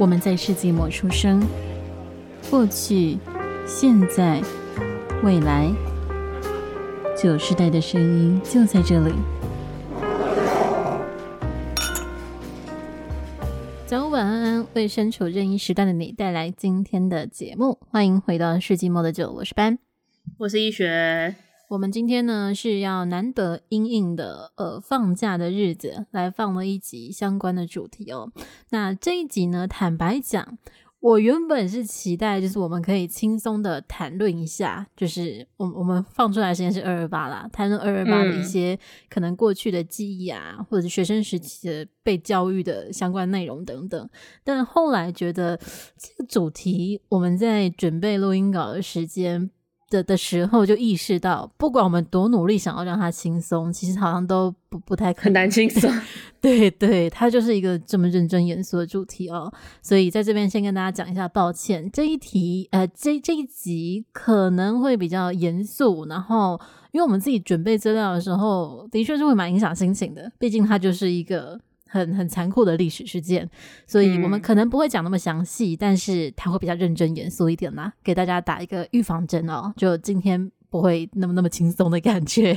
我们在世纪末出生，过去、现在、未来，九世代的声音就在这里。早晚安，为身处任意时段的你带来今天的节目。欢迎回到世纪末的酒，我是班，我是一学。我们今天呢是要难得因应的呃放假的日子来放了一集相关的主题哦。那这一集呢，坦白讲，我原本是期待就是我们可以轻松的谈论一下，就是我我们放出来的时间是二二八啦，谈论二二八的一些可能过去的记忆啊，嗯、或者是学生时期的被教育的相关内容等等。但后来觉得这个主题我们在准备录音稿的时间。的的时候就意识到，不管我们多努力想要让他轻松，其实好像都不不太可能，很难轻松。对 对，它就是一个这么认真严肃的主题哦。所以在这边先跟大家讲一下，抱歉，这一题呃，这这一集可能会比较严肃。然后，因为我们自己准备资料的时候，的确是会蛮影响心情的，毕竟它就是一个。很很残酷的历史事件，所以我们可能不会讲那么详细，嗯、但是他会比较认真严肃一点啦，给大家打一个预防针哦。就今天不会那么那么轻松的感觉，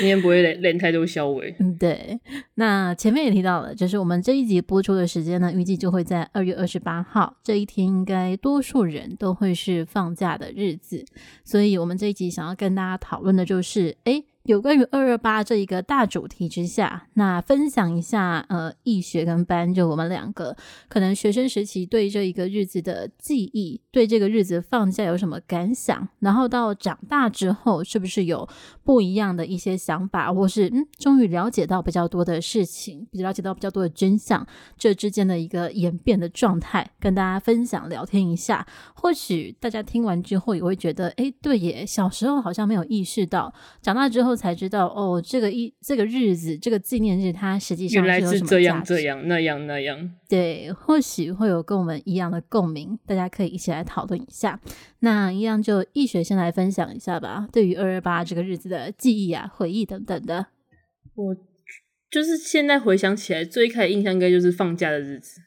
今天不会连连太多消委。嗯，对。那前面也提到了，就是我们这一集播出的时间呢，预计就会在二月二十八号这一天，应该多数人都会是放假的日子，所以我们这一集想要跟大家讨论的就是，诶有关于二二八这一个大主题之下，那分享一下，呃，易学跟班，就我们两个可能学生时期对这一个日子的记忆，对这个日子放假有什么感想，然后到长大之后是不是有不一样的一些想法，或是嗯，终于了解到比较多的事情，了解到比较多的真相，这之间的一个演变的状态，跟大家分享聊天一下，或许大家听完之后也会觉得，诶，对耶，小时候好像没有意识到，长大之后。才知道哦，这个一这个日子，这个纪念日，它实际上？原来是这样这样那样那样。对，或许会有跟我们一样的共鸣，大家可以一起来讨论一下。那一样就易学先来分享一下吧，对于二二八这个日子的记忆啊、回忆等等的。我就是现在回想起来，最开始印象应该就是放假的日子。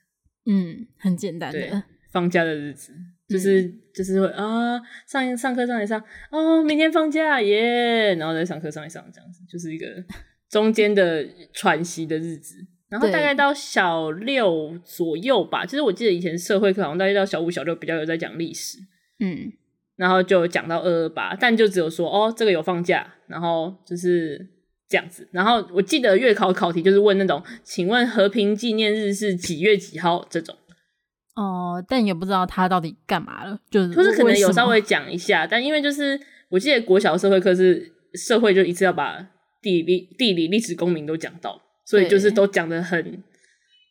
嗯，很简单的放假的日子。就是、嗯、就是会啊，上上课上一上哦，明天放假耶，然后再上课上一上这样子，就是一个 中间的喘息的日子。然后大概到小六左右吧，其实我记得以前社会课好像大概到小五小六比较有在讲历史，嗯，然后就讲到二二八，但就只有说哦，这个有放假，然后就是这样子。然后我记得月考考题就是问那种，请问和平纪念日是几月几号这种。哦、呃，但也不知道他到底干嘛了，就是就是可能有稍微讲一下，但因为就是我记得国小社会课是社会就一次要把地理、地理、历史、公民都讲到，所以就是都讲的很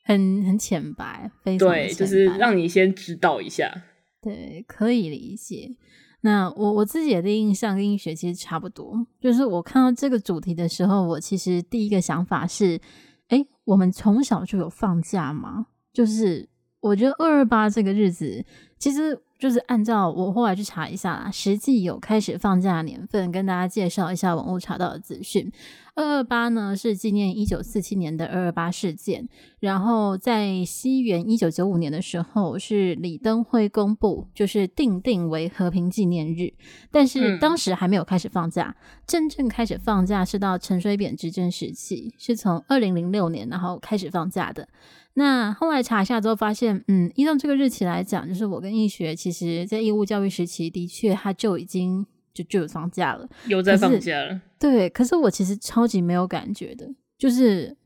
很很浅白，非常，对，就是让你先知道一下，对，可以理解。那我我自己的印象跟医学其实差不多，就是我看到这个主题的时候，我其实第一个想法是，哎，我们从小就有放假吗？就是。我觉得二二八这个日子，其实就是按照我后来去查一下啦，实际有开始放假的年份，跟大家介绍一下网络查到的资讯。二二八呢是纪念一九四七年的二二八事件，然后在西元一九九五年的时候是李登辉公布，就是定定为和平纪念日，但是当时还没有开始放假，嗯、真正开始放假是到陈水扁执政时期，是从二零零六年然后开始放假的。那后来查一下之后发现，嗯，依照这个日期来讲，就是我跟易学其实在义务教育时期的确他就已经。就就有放假了，有在放假了。对，可是我其实超级没有感觉的，就是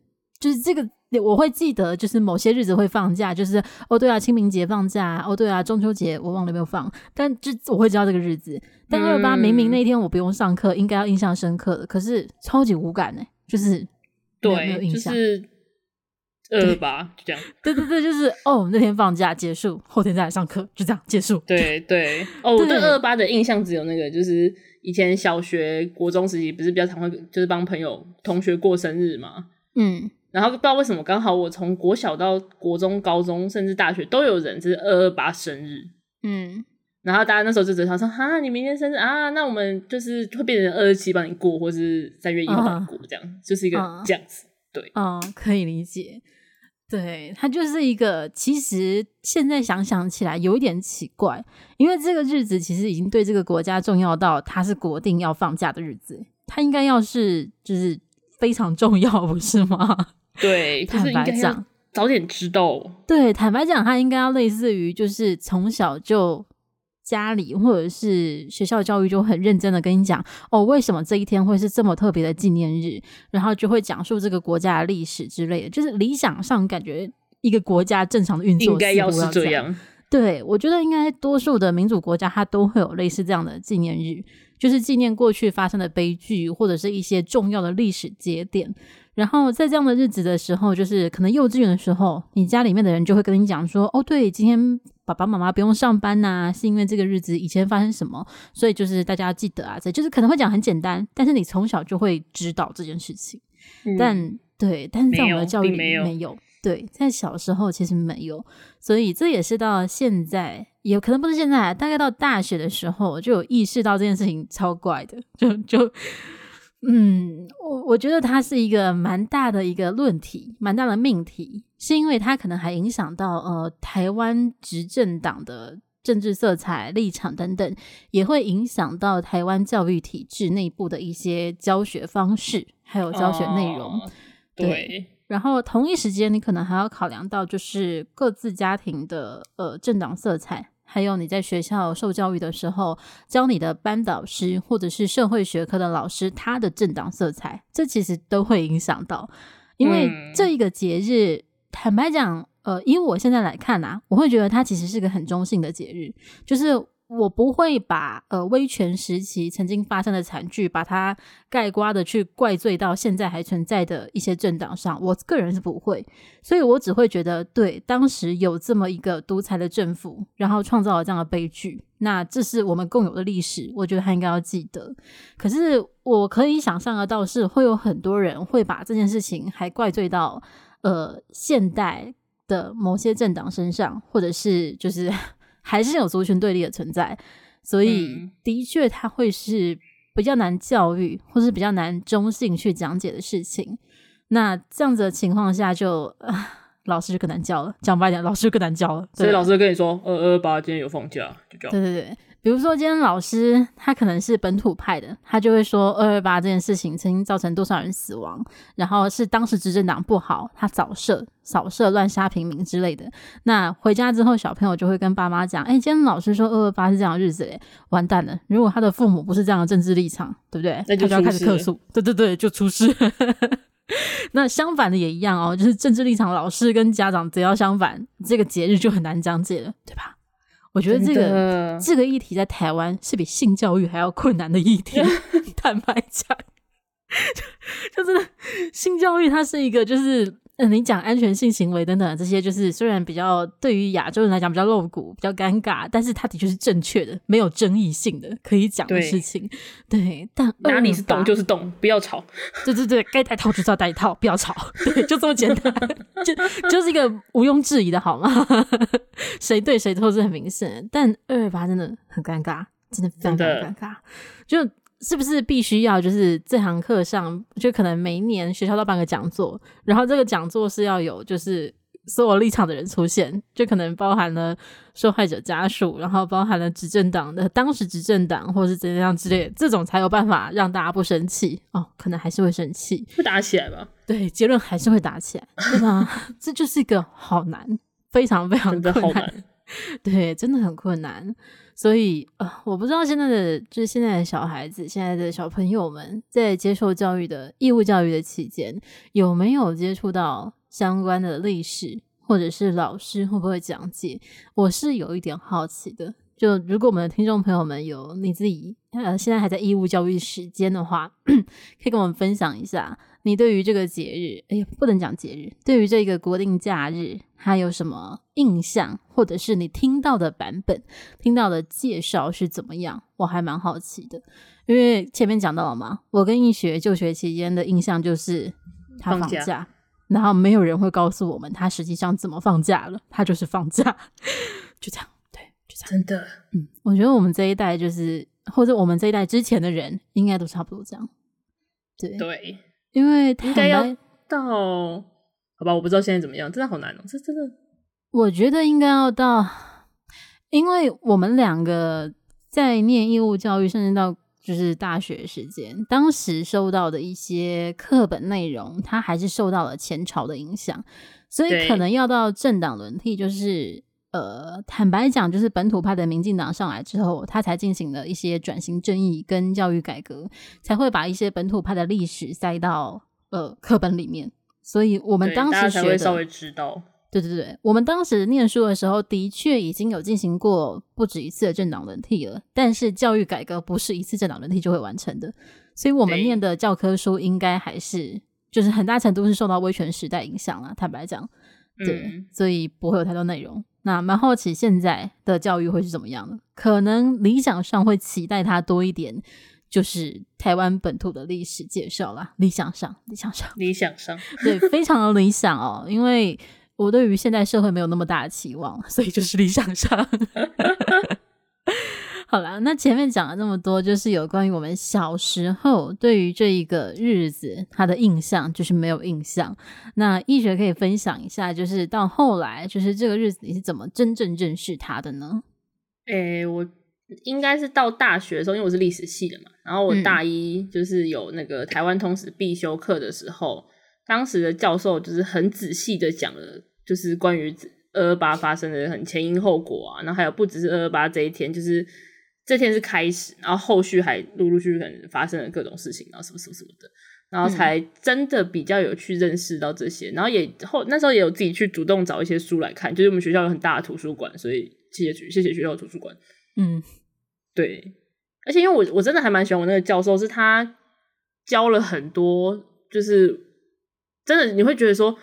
就是这个我会记得，就是某些日子会放假，就是哦对啊，清明节放假，哦对啊，中秋节我忘了有没有放，但就我会知道这个日子。但二二八明明那天我不用上课，应该要印象深刻的，可是超级无感呢，就是对，没有印象。就是二二八就这样，对对对，就是哦，那天放假结束，后天再来上课，就这样结束。对对，哦，我对二二八的印象只有那个，就是以前小学、国中时期不是比较常会就是帮朋友、同学过生日嘛，嗯，然后不知道为什么刚好我从国小到国中、高中甚至大学都有人就是二二八生日，嗯，然后大家那时候就只想说，哈，你明天生日啊，那我们就是会变成二二七帮你过，或是三月一号帮你过，这样、哦、就是一个这样子，对，嗯、哦，可以理解。对，它就是一个，其实现在想想起来有一点奇怪，因为这个日子其实已经对这个国家重要到它是国定要放假的日子，它应该要是就是非常重要，不是吗？对，坦白讲，早点知道。对，坦白讲，它应该要类似于就是从小就。家里或者是学校教育就很认真的跟你讲哦，为什么这一天会是这么特别的纪念日？然后就会讲述这个国家的历史之类的。就是理想上感觉一个国家正常的运作应该要是这样。对，我觉得应该多数的民主国家它都会有类似这样的纪念日，就是纪念过去发生的悲剧或者是一些重要的历史节点。然后在这样的日子的时候，就是可能幼稚园的时候，你家里面的人就会跟你讲说：“哦，对，今天爸爸妈妈不用上班呐、啊，是因为这个日子以前发生什么，所以就是大家要记得啊。”这就是可能会讲很简单，但是你从小就会知道这件事情。嗯、但对，但是在我们的教育里没有，没有，对，在小时候其实没有，所以这也是到现在，也可能不是现在，大概到大学的时候就有意识到这件事情超怪的，就就。嗯，我我觉得它是一个蛮大的一个论题，蛮大的命题，是因为它可能还影响到呃台湾执政党的政治色彩、立场等等，也会影响到台湾教育体制内部的一些教学方式，还有教学内容。哦、对，对，然后同一时间，你可能还要考量到就是各自家庭的呃政党色彩。还有你在学校受教育的时候，教你的班导师或者是社会学科的老师，他的政党色彩，这其实都会影响到。因为这一个节日，嗯、坦白讲，呃，因为我现在来看啊，我会觉得它其实是个很中性的节日，就是。我不会把呃威权时期曾经发生的惨剧，把它概括的去怪罪到现在还存在的一些政党上。我个人是不会，所以我只会觉得，对，当时有这么一个独裁的政府，然后创造了这样的悲剧，那这是我们共有的历史，我觉得他应该要记得。可是我可以想象得到，是会有很多人会把这件事情还怪罪到呃现代的某些政党身上，或者是就是。还是有族群对立的存在，所以的确它会是比较难教育，或是比较难中性去讲解的事情。那这样子的情况下就，就老师就更难教了。讲白点，老师就更难教了。所以老师跟你说，二二八今天有放假，就这样。对对对。比如说，今天老师他可能是本土派的，他就会说二二八这件事情曾经造成多少人死亡，然后是当时执政党不好，他扫射、扫射、乱杀平民之类的。那回家之后，小朋友就会跟爸妈讲：“哎，今天老师说二二八是这样的日子，哎，完蛋了！如果他的父母不是这样的政治立场，对不对？那就，就要开始客诉。对对对，就出事。那相反的也一样哦，就是政治立场，老师跟家长只要相反，这个节日就很难讲解了，对吧？”我觉得这个这个议题在台湾是比性教育还要困难的议题。坦白讲，就真的性教育它是一个就是。嗯，你讲安全性行为等等这些，就是虽然比较对于亚洲人来讲比较露骨、比较尴尬，但是它的确是正确的，没有争议性的可以讲的事情。对，对，但哪里是动就是动，不要吵。对对对，该戴套就是要戴套，不要吵。对，就这么简单，就就是一个毋庸置疑的好吗？谁对谁错是很明显，但二二八真的很尴尬，真的非常非常尴尬，就。是不是必须要就是这堂课上，就可能每一年学校都办个讲座，然后这个讲座是要有就是所有立场的人出现，就可能包含了受害者家属，然后包含了执政党的当时执政党或是怎样之类的，这种才有办法让大家不生气哦，可能还是会生气，会打起来吧？对，结论还是会打起来，对吧？这就是一个好难，非常非常困难，对，真的很困难。所以呃，我不知道现在的就是现在的小孩子，现在的小朋友们在接受教育的义务教育的期间，有没有接触到相关的历史，或者是老师会不会讲解？我是有一点好奇的。就如果我们的听众朋友们有你自己现在还在义务教育时间的话，可以跟我们分享一下。你对于这个节日，哎呀，不能讲节日，对于这个国定假日，还有什么印象，或者是你听到的版本、听到的介绍是怎么样？我还蛮好奇的，因为前面讲到了嘛，我跟易学就学期间的印象就是他放假，放假然后没有人会告诉我们他实际上怎么放假了，他就是放假，就这样，对，就这样，真的，嗯，我觉得我们这一代就是，或者我们这一代之前的人，应该都差不多这样，对，对。因为应该要到好吧，我不知道现在怎么样，真的好难哦，这真的，我觉得应该要到，因为我们两个在念义务教育，甚至到就是大学时间，当时受到的一些课本内容，它还是受到了前朝的影响，所以可能要到政党轮替，就是。呃，坦白讲，就是本土派的民进党上来之后，他才进行了一些转型正义跟教育改革，才会把一些本土派的历史塞到呃课本里面。所以我们当时学的，稍微知道，对对对，我们当时念书的时候，的确已经有进行过不止一次的政党轮替了。但是教育改革不是一次政党轮替就会完成的，所以我们念的教科书应该还是就是很大程度是受到威权时代影响了。坦白讲，对，嗯、所以不会有太多内容。那蛮好奇现在的教育会是怎么样的？可能理想上会期待它多一点，就是台湾本土的历史介绍啦。理想上，理想上，理想上，对，非常的理想哦。因为我对于现代社会没有那么大的期望，所以就是理想上。好啦，那前面讲了那么多，就是有关于我们小时候对于这一个日子它的印象，就是没有印象。那易学可以分享一下，就是到后来，就是这个日子你是怎么真正认识它的呢？诶、欸，我应该是到大学的时候，因为我是历史系的嘛，然后我大一就是有那个台湾通史必修课的时候，嗯、当时的教授就是很仔细的讲了，就是关于二二八发生的很前因后果啊，然后还有不只是二二八这一天，就是。这天是开始，然后后续还陆陆续续可能发生了各种事情，然后什么什么什么的，然后才真的比较有去认识到这些，嗯、然后也后那时候也有自己去主动找一些书来看，就是我们学校有很大的图书馆，所以谢谢谢谢学校的图书馆。嗯，对，而且因为我我真的还蛮喜欢我那个教授，是他教了很多，就是真的你会觉得说，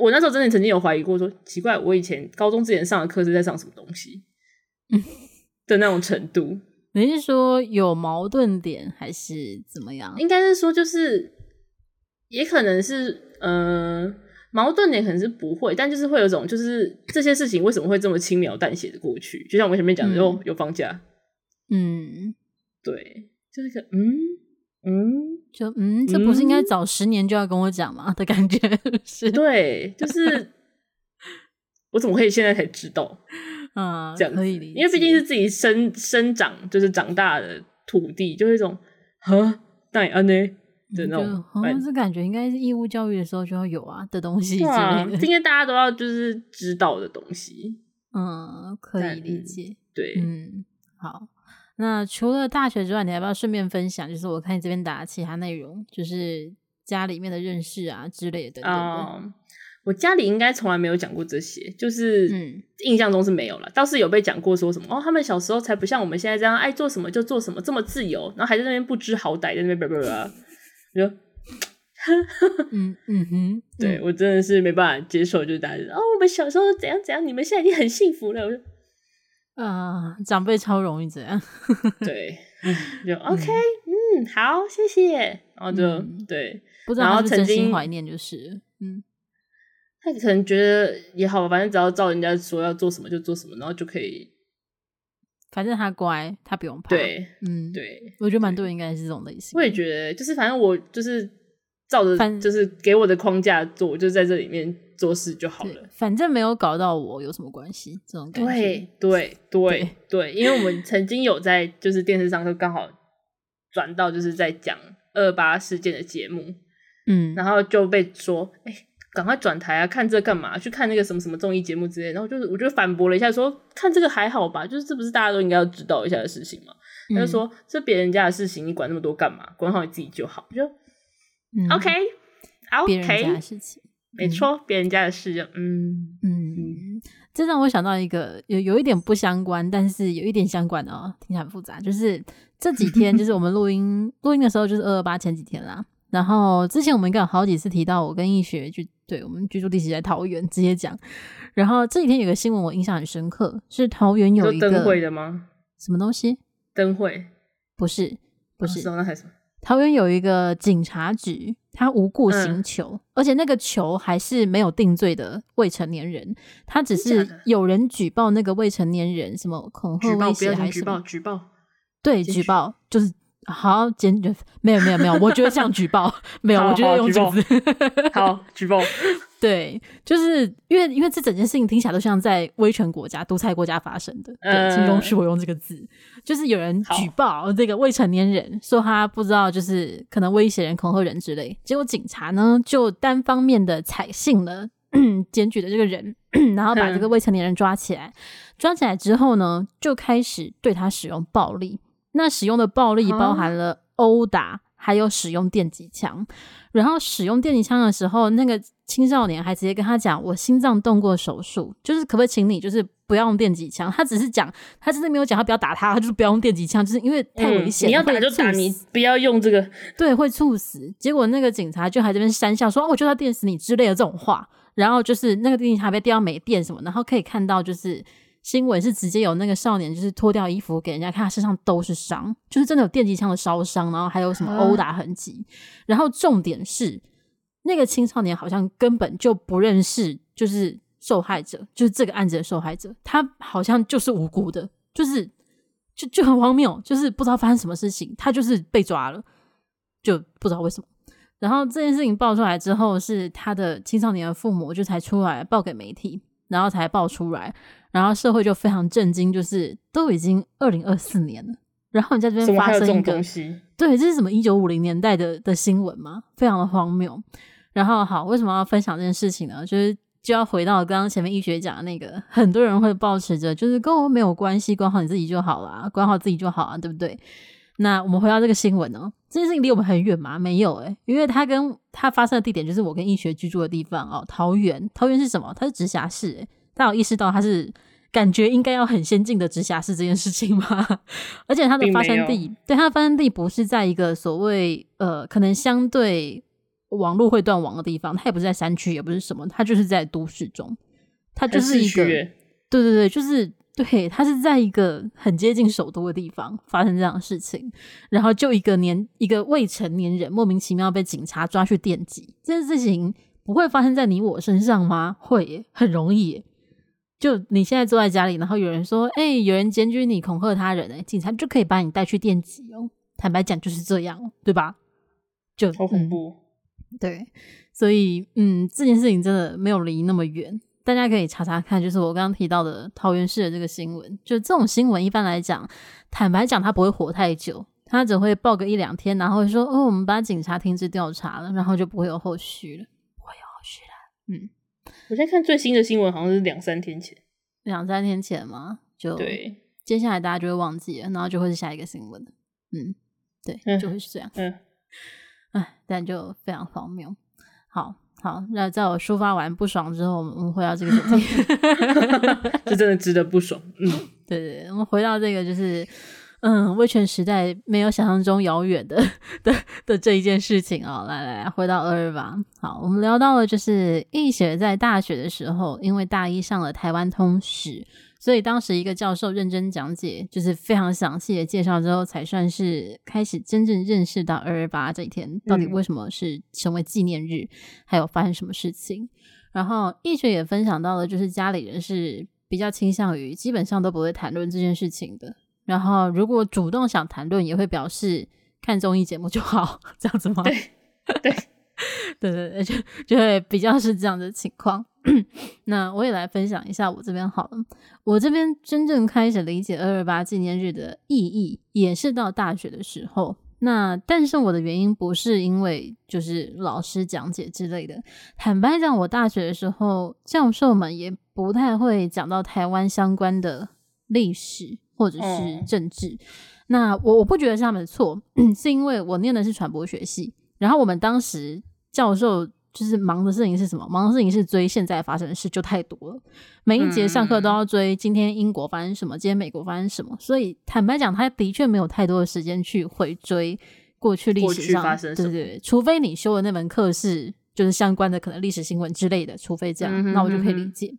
我那时候真的曾经有怀疑过说，说奇怪，我以前高中之前上的课是在上什么东西？嗯。的那种程度，你是说有矛盾点还是怎么样？应该是说，就是也可能是，呃，矛盾点可能是不会，但就是会有种，就是这些事情为什么会这么轻描淡写的过去？就像我们前面讲的，有、嗯、有放假，嗯，对，就是个嗯嗯，就嗯，这不是应该早十年就要跟我讲吗？的感觉 是，对，就是 我怎么可以现在才知道？啊，这样可以理解，因为毕竟是自己生生长，就是长大的土地，就是一种呵，那安呢的那种，好像是感觉应该是义务教育的时候就要有啊的东西之类的，今天大家都要就是知道的东西，嗯，可以理解，对，嗯，好，那除了大学之外，你要不要顺便分享，就是我看你这边打其他内容，就是家里面的认识啊之类的等等的。嗯我家里应该从来没有讲过这些，就是印象中是没有了。嗯、倒是有被讲过说什么哦，他们小时候才不像我们现在这样爱做什么就做什么，这么自由，然后还在那边不知好歹，在那边叭叭叭。我就，嗯嗯哼，对我真的是没办法接受，就是大家哦，我们小时候怎样怎样，你们现在已经很幸福了。我就啊，长辈超容易这样。对，就 OK，嗯，嗯，好，谢谢。然后就、嗯、对，不知道他是真心怀念，就是嗯。他可能觉得也好，反正只要照人家说要做什么就做什么，然后就可以。反正他乖，他不用怕。对，嗯，对，我觉得蛮多人应该是这种类型。我也觉得，就是反正我就是照着，就是给我的框架做，我就在这里面做事就好了。反正没有搞到我，有什么关系？这种感觉。对对对对，因为我们曾经有在就是电视上就刚好转到就是在讲二二八事件的节目，嗯，然后就被说，哎、欸。赶快转台啊！看这干嘛？去看那个什么什么综艺节目之类。然后就是，我就反驳了一下说，说看这个还好吧，就是这不是大家都应该要知道一下的事情吗？嗯、他就说这别人家的事情，你管那么多干嘛？管好你自己就好。就、嗯、OK，OK，别人家的事情，没错，别人家的事就嗯嗯嗯。这让我想到一个有有一点不相关，但是有一点相关的哦，听起来很复杂。就是这几天，就是我们录音录音的时候，就是二二八前几天啦。然后之前我们应该有好几次提到，我跟易学就对我们居住地址在桃园，直接讲。然后这几天有个新闻我印象很深刻，是桃园有一个灯会的吗？什么东西？灯会？不是，不是。哦、那还是什么？桃园有一个警察局，他无故刑求，嗯、而且那个囚还是没有定罪的未成年人，他只是有人举报那个未成年人什么恐吓威胁还是？举报？举报？对，举报就是。好，检举没有没有没有，我觉得像举报，没有，我觉得用这个字，好举报。对，就是因为因为这整件事情听起来都像在威权国家、独裁国家发生的。对，请容许我用这个字，就是有人举报这个未成年人，说他不知道，就是可能威胁人、恐吓人之类。结果警察呢就单方面的采信了 检举的这个人，然后把这个未成年人抓起来。抓起来之后呢，就开始对他使用暴力。那使用的暴力包含了殴打，还有使用电击枪。然后使用电击枪的时候，那个青少年还直接跟他讲：“我心脏动过手术，就是可不可以请你就是不要用电击枪？”他只是讲，他真的没有讲他不要打他，他就是不要用电击枪，就是因为太危险。嗯、你要打就打你，不要用这个，对，会猝死。结果那个警察就还在这边讪笑说：“哦，我就要电死你之类的这种话。”然后就是那个电击枪被电到没电什么，然后可以看到就是。新闻是直接有那个少年，就是脱掉衣服给人家看，他身上都是伤，就是真的有电击枪的烧伤，然后还有什么殴打痕迹。然后重点是，那个青少年好像根本就不认识，就是受害者，就是这个案子的受害者，他好像就是无辜的，就是就就很荒谬，就是不知道发生什么事情，他就是被抓了，就不知道为什么。然后这件事情爆出来之后，是他的青少年的父母就才出来报给媒体，然后才爆出来。然后社会就非常震惊，就是都已经二零二四年了，然后你在这边发生一个，对，这是什么一九五零年代的的新闻吗？非常的荒谬。然后好，为什么要分享这件事情呢？就是就要回到刚刚前面医学讲的那个，很多人会抱持着就是跟我没有关系，管好你自己就好了，管好自己就好啊，对不对？那我们回到这个新闻哦，这件事情离我们很远吗？没有诶、欸，因为它跟它发生的地点就是我跟易学居住的地方哦，桃园。桃园是什么？它是直辖市诶、欸他有意识到它是感觉应该要很先进的直辖市这件事情吗？而且它的发生地，对，它的发生地不是在一个所谓呃可能相对网络会断网的地方，它也不是在山区，也不是什么，它就是在都市中，它就是一个，对对对，就是对，他是在一个很接近首都的地方发生这样的事情，然后就一个年一个未成年人莫名其妙被警察抓去电击，这件事情不会发生在你我身上吗？会耶，很容易耶。就你现在坐在家里，然后有人说：“哎、欸，有人检举你恐吓他人，哎，警察就可以把你带去电击哦。”坦白讲就是这样，对吧？就好恐怖、嗯。对，所以嗯，这件事情真的没有离那么远，大家可以查查看。就是我刚刚提到的桃园市的这个新闻，就这种新闻一般来讲，坦白讲它不会活太久，它只会报个一两天，然后会说：“哦，我们把警察停止调查了，然后就不会有后续了，不会有后续了。”嗯。我现在看最新的新闻，好像是两三天前，两三天前嘛，就对，接下来大家就会忘记了，然后就会是下一个新闻。嗯，对，嗯、就会是这样。嗯，哎，但就非常荒谬。好好，那在我抒发完不爽之后，我们回到这个主题 这真的值得不爽。嗯，对，对对，我们回到这个就是。嗯，威权时代没有想象中遥远的的的这一件事情哦。来来来，回到二二八。好，我们聊到了就是易雪在大学的时候，因为大一上了台湾通史，所以当时一个教授认真讲解，就是非常详细的介绍之后，才算是开始真正认识到二二八这一天到底为什么是成为纪念日，嗯、还有发生什么事情。然后易学也分享到了，就是家里人是比较倾向于基本上都不会谈论这件事情的。然后，如果主动想谈论，也会表示看综艺节目就好，这样子吗？对，对，对 对对对，就就会比较是这样的情况。那我也来分享一下我这边好了。我这边真正开始理解二二八纪念日的意义，也是到大学的时候。那但是我的原因不是因为就是老师讲解之类的。坦白讲，我大学的时候教授们也不太会讲到台湾相关的历史。或者是政治，嗯、那我我不觉得是他们的错，是因为我念的是传播学系，然后我们当时教授就是忙的事情是什么？忙的事情是追现在发生的事，就太多了。每一节上课都要追今天英国发生什么，今天美国发生什么，所以坦白讲，他的确没有太多的时间去回追过去历史上。对对对，除非你修的那门课是就是相关的，可能历史新闻之类的，除非这样，嗯、哼哼哼那我就可以理解。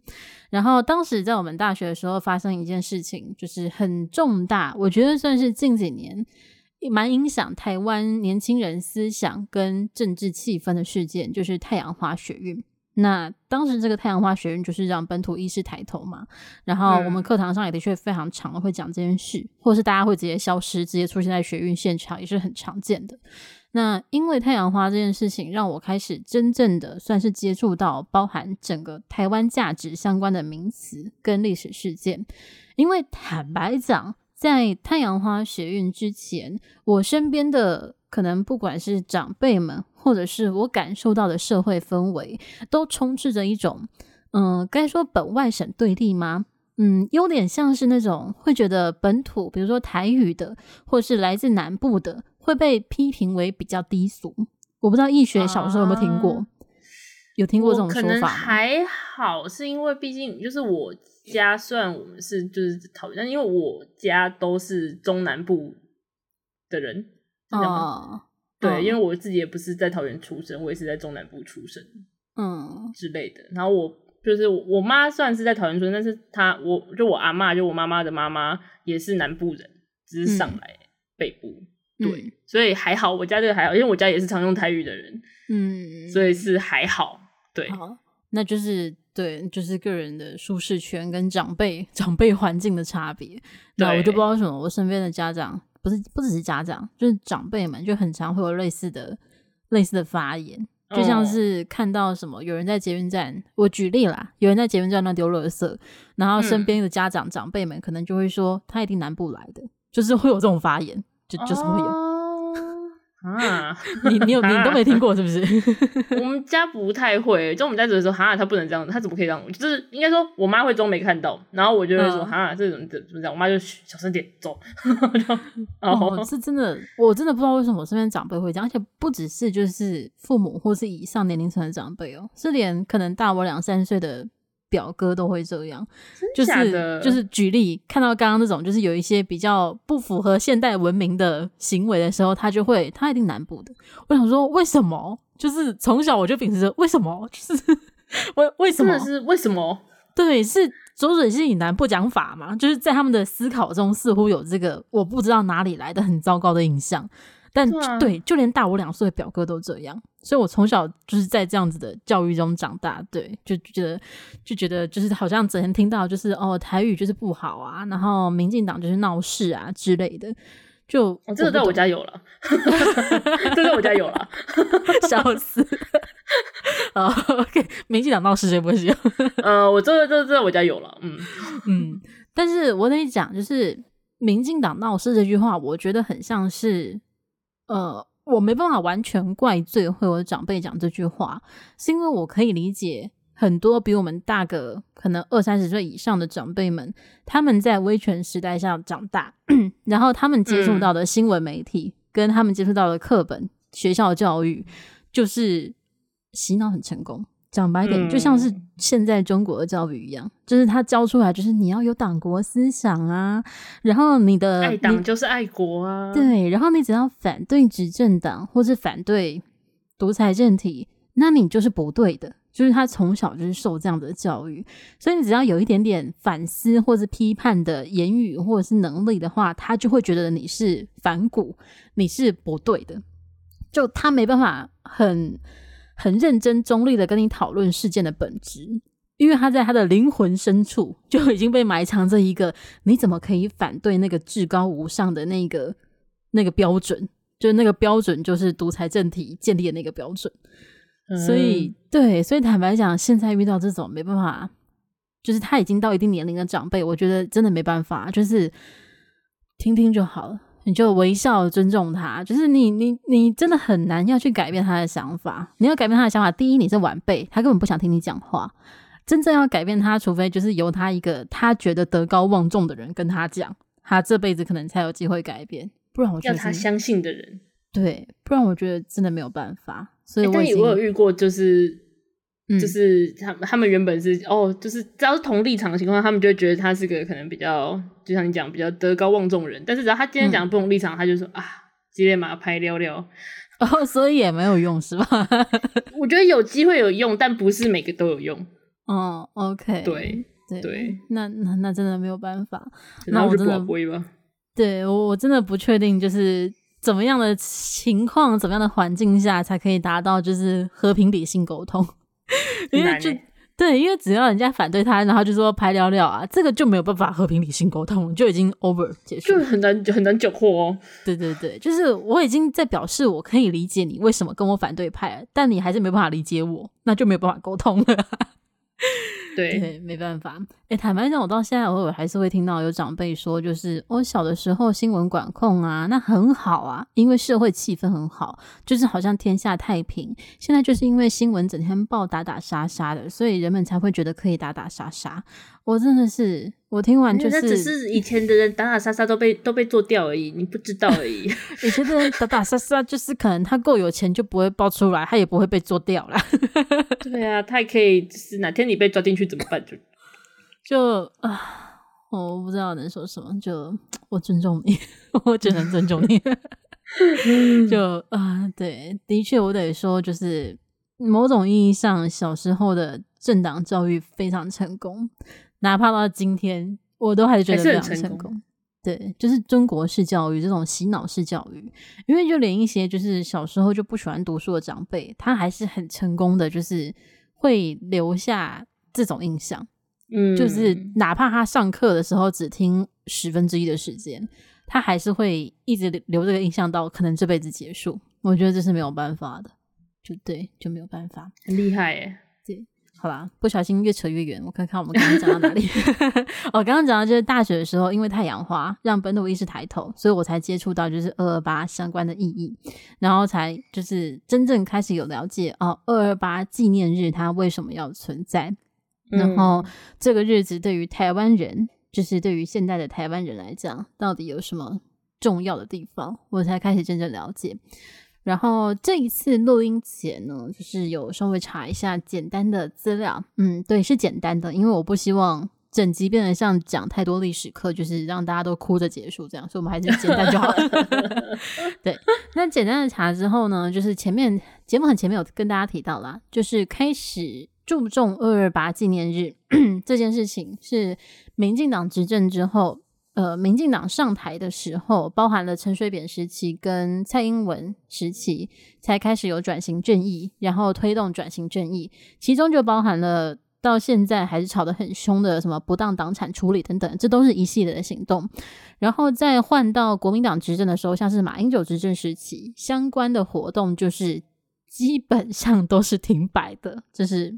然后当时在我们大学的时候发生一件事情，就是很重大，我觉得算是近几年蛮影响台湾年轻人思想跟政治气氛的事件，就是太阳花学运。那当时这个太阳花学运就是让本土意识抬头嘛，然后我们课堂上也的确非常常会讲这件事，或是大家会直接消失，直接出现在学运现场，也是很常见的。那因为太阳花这件事情，让我开始真正的算是接触到包含整个台湾价值相关的名词跟历史事件。因为坦白讲，在太阳花学运之前，我身边的可能不管是长辈们，或者是我感受到的社会氛围，都充斥着一种，嗯、该说本外省对立吗？嗯，有点像是那种会觉得本土，比如说台语的，或是来自南部的。会被批评为比较低俗，我不知道易学小时候有没有听过，有听过这种说法？可能还好，是因为毕竟就是我家，虽然我们是就是桃园，但因为我家都是中南部的人，哦，对，嗯、因为我自己也不是在桃园出生，我也是在中南部出生，嗯之类的。然后我就是我妈算是在桃园出生，但是她我就我阿嬷，就我妈妈的妈妈也是南部人，只是上来北部。嗯对，嗯、所以还好，我家这个还好，因为我家也是常用台语的人，嗯，所以是还好。对，好，那就是对，就是个人的舒适圈跟长辈 长辈环境的差别。那对我就不知道为什么，我身边的家长不是不只是家长，就是长辈们就很常会有类似的类似的发言，就像是看到什么有人在捷运站，哦、我举例啦，有人在捷运站那丢垃圾，然后身边的家长、嗯、长辈们可能就会说他一定南部来的，就是会有这种发言。就就是会有、哦、啊，你你有你都没听过是不是？我们家不太会，就我们家只会说哈，他不能这样，他怎么可以这样？就是应该说我妈会装没看到，然后我就会说哈，这怎么怎么这样？我妈就小声点走。哦，是真的，我真的不知道为什么我身边长辈会这样，而且不只是就是父母或是以上年龄层的长辈哦，是连可能大我两三岁的。表哥都会这样，就是就是举例，看到刚刚那种，就是有一些比较不符合现代文明的行为的时候，他就会，他一定南部的。我想说，为什么？就是从小我就秉持着为什么？就是 为为什么？是为什么？对，是浊水溪以南不讲法嘛？就是在他们的思考中，似乎有这个我不知道哪里来的很糟糕的印象。但对，啊、对，就连大我两岁的表哥都这样，所以我从小就是在这样子的教育中长大。对，就觉得就觉得就是好像整天听到就是哦台语就是不好啊，然后民进党就是闹事啊之类的。就、哦、这个在我家有了，这个在我家有了，笑死。哦、oh,，OK，民进党闹事谁不行？呃，我这个这个在我家有了，嗯嗯。但是我得讲，就是民进党闹事这句话，我觉得很像是。呃，我没办法完全怪罪会有长辈讲这句话，是因为我可以理解很多比我们大个可能二三十岁以上的长辈们，他们在威权时代下长大，然后他们接触到的新闻媒体、嗯、跟他们接触到的课本、学校教育，就是洗脑很成功。讲白点，就像是现在中国的教育一样，嗯、就是他教出来就是你要有党国思想啊，然后你的爱党就是爱国啊，对，然后你只要反对执政党或是反对独裁政体，那你就是不对的。就是他从小就是受这样的教育，所以你只要有一点点反思或是批判的言语或者是能力的话，他就会觉得你是反骨，你是不对的，就他没办法很。很认真中立的跟你讨论事件的本质，因为他在他的灵魂深处就已经被埋藏着一个你怎么可以反对那个至高无上的那个那个标准，就是那个标准就是独裁政体建立的那个标准。嗯、所以对，所以坦白讲，现在遇到这种没办法，就是他已经到一定年龄的长辈，我觉得真的没办法，就是听听就好了。你就微笑尊重他，就是你你你真的很难要去改变他的想法。你要改变他的想法，第一你是晚辈，他根本不想听你讲话。真正要改变他，除非就是由他一个他觉得德高望重的人跟他讲，他这辈子可能才有机会改变。不然我觉得要他相信的人，对，不然我觉得真的没有办法。所以我，欸、我有遇过就是。就是他他们原本是哦，就是只要是同立场的情况，他们就会觉得他是个可能比较，就像你讲比较德高望重的人。但是只要他今天讲不同立场，嗯、他就说啊，激烈马拍撩撩，哦，所以也没有用是吧？我觉得有机会有用，但不是每个都有用。哦，OK，对对对，那那那真的没有办法。那我真的不会吧？对我我真的不确定，就是怎么样的情况，怎么样的环境下才可以达到就是和平理性沟通。因为就对，因为只要人家反对他，然后就说拍聊聊啊，这个就没有办法和平理性沟通，就已经 over 结束，就很难很难解惑哦。对对对，就是我已经在表示我可以理解你为什么跟我反对派，但你还是没办法理解我，那就没有办法沟通了。对，对，没办法。哎，坦白讲，我到现在偶尔还是会听到有长辈说，就是我小的时候新闻管控啊，那很好啊，因为社会气氛很好，就是好像天下太平。现在就是因为新闻整天报打打杀杀的，所以人们才会觉得可以打打杀杀。我真的是，我听完就是，只是以前的人打打杀杀都被都被做掉而已，你不知道而已。以前的人打打杀杀就是可能他够有钱就不会爆出来，他也不会被做掉啦。对啊，他也可以，就是哪天你被抓进去怎么办？就就啊，我不知道能说什么，就我尊重你，我只能尊重你。就啊，对，的确我得说，就是某种意义上，小时候的政党教育非常成功。哪怕到今天，我都还是觉得非常成功。对，就是中国式教育这种洗脑式教育，因为就连一些就是小时候就不喜欢读书的长辈，他还是很成功的，就是会留下这种印象。嗯，就是哪怕他上课的时候只听十分之一的时间，他还是会一直留这个印象到可能这辈子结束。我觉得这是没有办法的，就对，就没有办法。很厉害耶。好吧，不小心越扯越远。我看看我们刚刚讲到哪里。我 刚刚讲到就是大学的时候，因为太阳花让本土意识抬头，所以我才接触到就是二二八相关的意义，然后才就是真正开始有了解哦，二二八纪念日它为什么要存在，然后这个日子对于台湾人，就是对于现在的台湾人来讲，到底有什么重要的地方，我才开始真正了解。然后这一次录音前呢，就是有稍微查一下简单的资料。嗯，对，是简单的，因为我不希望整集变得像讲太多历史课，就是让大家都哭着结束这样，所以我们还是简单就好了。对，那简单的查之后呢，就是前面节目很前面有跟大家提到啦，就是开始注重二二八纪念日 这件事情，是民进党执政之后。呃，民进党上台的时候，包含了陈水扁时期跟蔡英文时期，才开始有转型正义，然后推动转型正义，其中就包含了到现在还是吵得很凶的什么不当党产处理等等，这都是一系列的行动。然后再换到国民党执政的时候，像是马英九执政时期，相关的活动就是基本上都是停摆的，就是。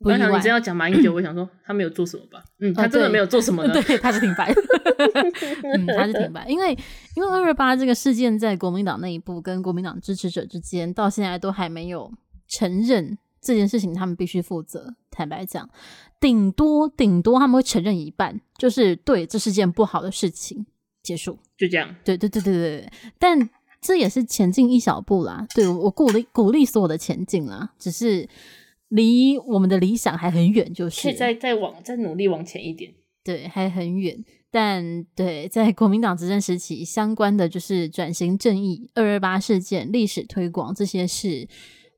我想你真要讲马英九，我想说他没有做什么吧？嗯，他真的没有做什么的。哦、对，他是停摆。嗯，他是停摆，因为因为二二八这个事件在国民党内部跟国民党支持者之间，到现在都还没有承认这件事情，他们必须负责。坦白讲，顶多顶多他们会承认一半，就是对，这是件不好的事情，结束，就这样。对对对对对，但这也是前进一小步啦。对，我鼓励鼓励所有的前进啦，只是。离我们的理想还很远，就是再再往再努力往前一点，对，还很远。但对，在国民党执政时期，相关的就是转型正义、二二八事件、历史推广这些是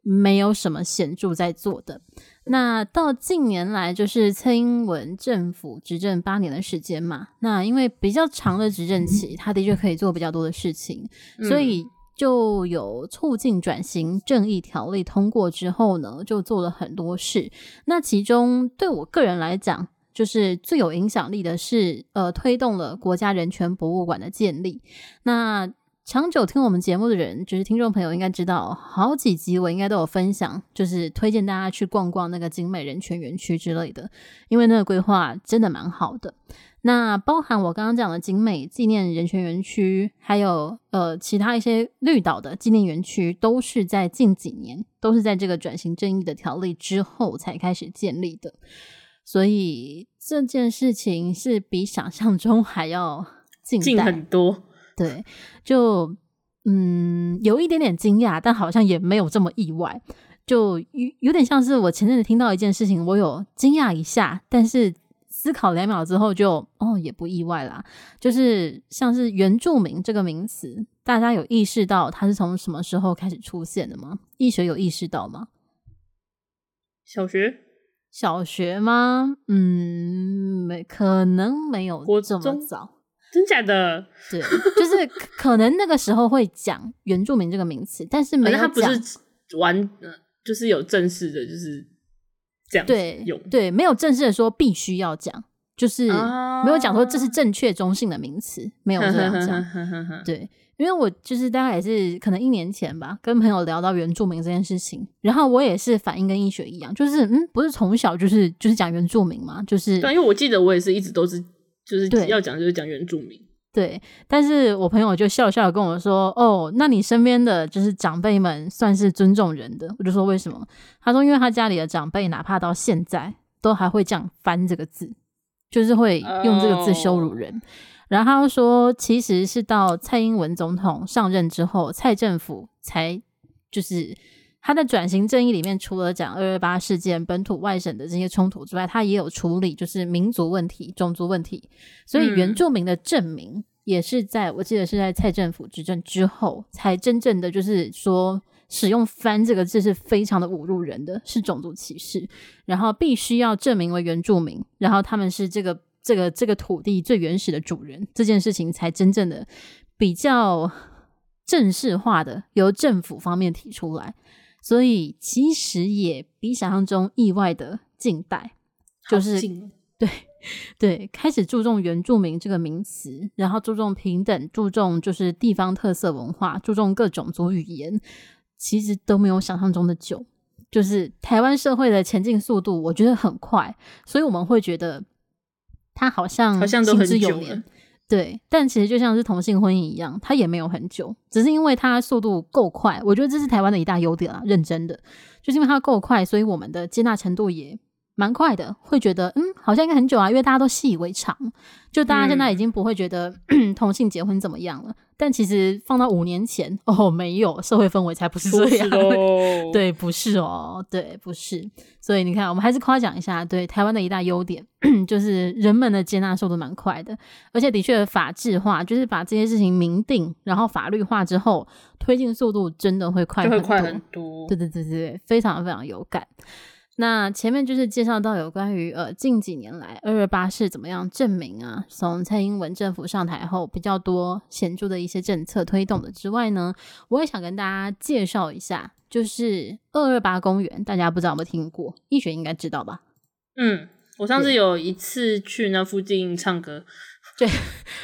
没有什么显著在做的。那到近年来，就是蔡英文政府执政八年的时间嘛，那因为比较长的执政期，他的确可以做比较多的事情，嗯、所以。就有促进转型正义条例通过之后呢，就做了很多事。那其中对我个人来讲，就是最有影响力的是，呃，推动了国家人权博物馆的建立。那长久听我们节目的人，就是听众朋友应该知道，好几集我应该都有分享，就是推荐大家去逛逛那个景美人权园区之类的，因为那个规划真的蛮好的。那包含我刚刚讲的景美纪念人权园区，还有呃其他一些绿岛的纪念园区，都是在近几年，都是在这个转型正义的条例之后才开始建立的。所以这件事情是比想象中还要近近很多。对，就嗯有一点点惊讶，但好像也没有这么意外，就有有点像是我前阵子听到一件事情，我有惊讶一下，但是。思考两秒之后就，哦，也不意外啦。就是像是原住民这个名词，大家有意识到它是从什么时候开始出现的吗？易学有意识到吗？小学？小学吗？嗯，没，可能没有这么早。真假的？对，就是 可能那个时候会讲原住民这个名词，但是没有讲。他不是完。就是有正式的，就是这样对用对，没有正式的说必须要讲，就是没有讲说这是正确中性的名词，没有这样讲。对，因为我就是大概也是可能一年前吧，跟朋友聊到原住民这件事情，然后我也是反应跟医学一样，就是嗯，不是从小就是就是讲原住民嘛，就是对，因为我记得我也是一直都是就是要讲就是讲原住民。对，但是我朋友就笑笑跟我说：“哦，那你身边的就是长辈们算是尊重人的。”我就说：“为什么？”他说：“因为他家里的长辈，哪怕到现在都还会这样翻这个字，就是会用这个字羞辱人。Oh. ”然后他又说：“其实是到蔡英文总统上任之后，蔡政府才就是他在转型正义里面，除了讲二二八事件、本土外省的这些冲突之外，他也有处理就是民族问题、种族问题。所以原住民的正名。嗯”也是在我记得是在蔡政府执政之后，才真正的就是说使用“翻”这个字是非常的侮辱人的，是种族歧视。然后必须要证明为原住民，然后他们是这个这个这个土地最原始的主人，这件事情才真正的比较正式化的由政府方面提出来。所以其实也比想象中意外的近代，就是 对。对，开始注重原住民这个名词，然后注重平等，注重就是地方特色文化，注重各种族语言，其实都没有想象中的久。就是台湾社会的前进速度，我觉得很快，所以我们会觉得它好像好像都很久了。对，但其实就像是同性婚姻一样，它也没有很久，只是因为它速度够快。我觉得这是台湾的一大优点啊，认真的，就是因为它够快，所以我们的接纳程度也。蛮快的，会觉得嗯，好像应该很久啊，因为大家都习以为常，就大家现在已经不会觉得、嗯、同性结婚怎么样了。但其实放到五年前，哦，没有社会氛围才不是这样，哦、对，不是哦，对，不是。所以你看，我们还是夸奖一下，对台湾的一大优点，就是人们的接纳速度蛮快的，而且的确法制化，就是把这些事情明定，然后法律化之后，推进速度真的会快很多，会快很多。对对对对，非常非常有感。那前面就是介绍到有关于呃近几年来二二八是怎么样证明啊，从蔡英文政府上台后比较多显著的一些政策推动的之外呢，我也想跟大家介绍一下，就是二二八公园，大家不知道有没有听过？易学应该知道吧？嗯，我上次有一次去那附近唱歌，对，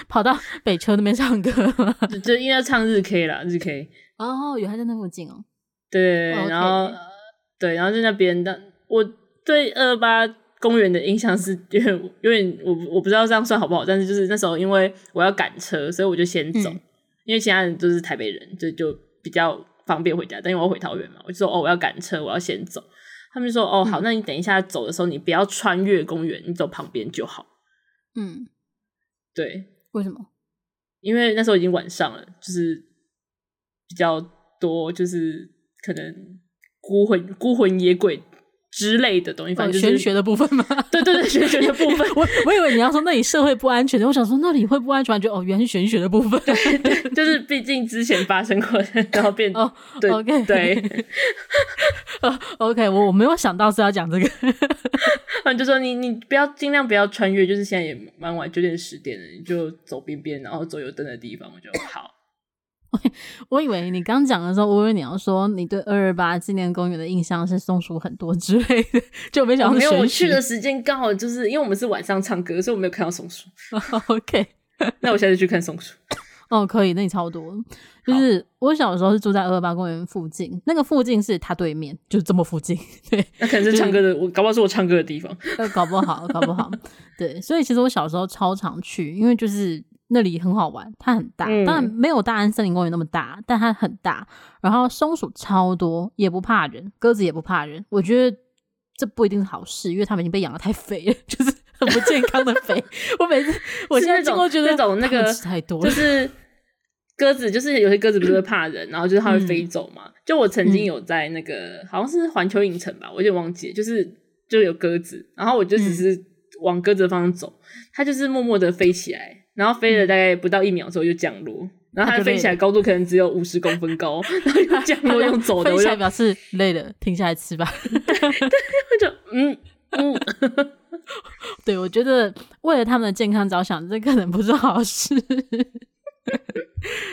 跑到北车那边唱歌，就就应该唱日 K 啦，日 K。哦，原来在那附近哦。对，然后、对，然后在那边的。我对二二八公园的印象是有点有点我我不知道这样算好不好，但是就是那时候因为我要赶车，所以我就先走，嗯、因为其他人都是台北人，就就比较方便回家。但因为我回桃园嘛，我就说哦我要赶车，我要先走。他们就说哦好，那你等一下走的时候，你不要穿越公园，你走旁边就好。嗯，对，为什么？因为那时候已经晚上了，就是比较多，就是可能孤魂孤魂野鬼。之类的东西，反正就是、玄学的部分吗？对对对，玄学的部分。我我以为你要说那里社会不安全的，我想说那里会不安全，就哦，原来是玄学的部分。对对，就是毕竟之前发生过，然后变哦，对对、哦、，OK，我我没有想到是要讲这个，反正就说你你不要尽量不要穿越，就是现在也蛮晚，九点十点了，你就走边边，然后走有灯的地方，我就好。我以为你刚讲的时候，我以为你要说你对二二八纪念公园的印象是松鼠很多之类的，就没想到、哦。没有，我去的时间刚好就是因为我们是晚上唱歌，所以我没有看到松鼠。OK，那我现在去看松鼠。哦，可以，那你超多。就是我小时候是住在二二八公园附近，那个附近是它对面，就这么附近。对，那可能是唱歌的，就是、我搞不好是我唱歌的地方。呃，搞不好，搞不好。对，所以其实我小时候超常去，因为就是。那里很好玩，它很大，当然没有大安森林公园那么大，但它很大。然后松鼠超多，也不怕人，鸽子也不怕人。我觉得这不一定是好事，因为它们已经被养的太肥了，就是很不健康的肥。我每次我现在经过觉得那种那个太多，就是鸽子，就是有些鸽子不是会怕人，然后就是它会飞走嘛。嗯、就我曾经有在那个、嗯、好像是环球影城吧，我有点忘记，就是就有鸽子，然后我就只是往鸽子的方向走，它就是默默的飞起来。然后飞了大概不到一秒之后就降落，然后它飞起来高度可能只有五十公分高，然后又降落用走的，飞起来表示累了，停下来吃吧。对，就嗯嗯，对，我觉得为了他们的健康着想，这可能不是好事。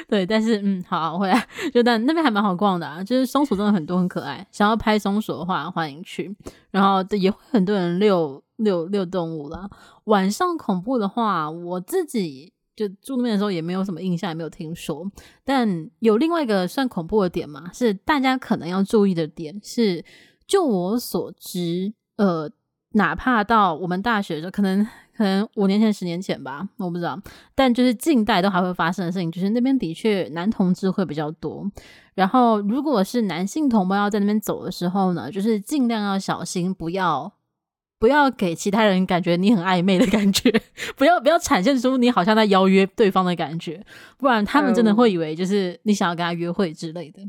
对，但是嗯，好，我回来就但那边还蛮好逛的啊，就是松鼠真的很多，很可爱。想要拍松鼠的话，欢迎去。然后也会很多人遛遛遛动物啦。晚上恐怖的话，我自己就住那边的时候也没有什么印象，也没有听说。但有另外一个算恐怖的点嘛，是大家可能要注意的点是，就我所知，呃，哪怕到我们大学的时候，可能。可能五年前、十年前吧，我不知道。但就是近代都还会发生的事情，就是那边的确男同志会比较多。然后，如果是男性同胞要在那边走的时候呢，就是尽量要小心，不要。不要给其他人感觉你很暧昧的感觉，不要不要展现出你好像在邀约对方的感觉，不然他们真的会以为就是你想要跟他约会之类的。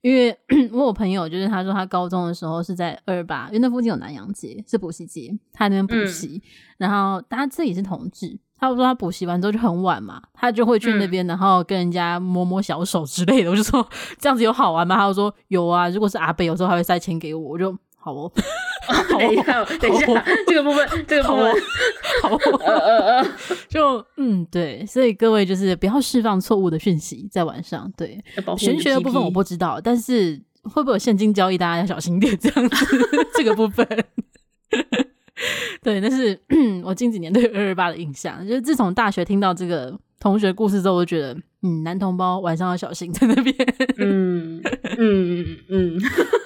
因为 我有朋友就是他说他高中的时候是在二八，因为那附近有南洋街是补习街，他在那边补习，嗯、然后他自己是同志，他说他补习完之后就很晚嘛，他就会去那边，然后跟人家摸摸小手之类的。我就说 这样子有好玩吗？他就说有啊，如果是阿北，有时候还会塞钱给我，我就。好哦，等一下，等一下，这个部分，这个部分，好，呃呃呃，就嗯，对，所以各位就是不要释放错误的讯息在晚上。对，玄学的部分我不知道，但是会不会有现金交易，大家要小心点，这样子。这个部分，对，那是我近几年对二二八的印象，就是自从大学听到这个同学故事之后，我就觉得。嗯，男同胞晚上要小心在那边。嗯 嗯嗯嗯，